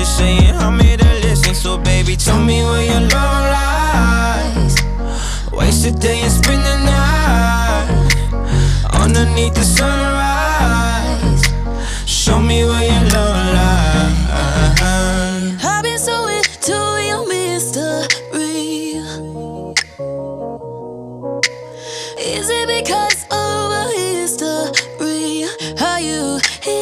just saying I'm here to listen. So baby, tell me where your love lies. Waste the day and spend the night underneath the sunrise. Show me where your love lies. I've been so into your mystery. Is it because of a history? Are you?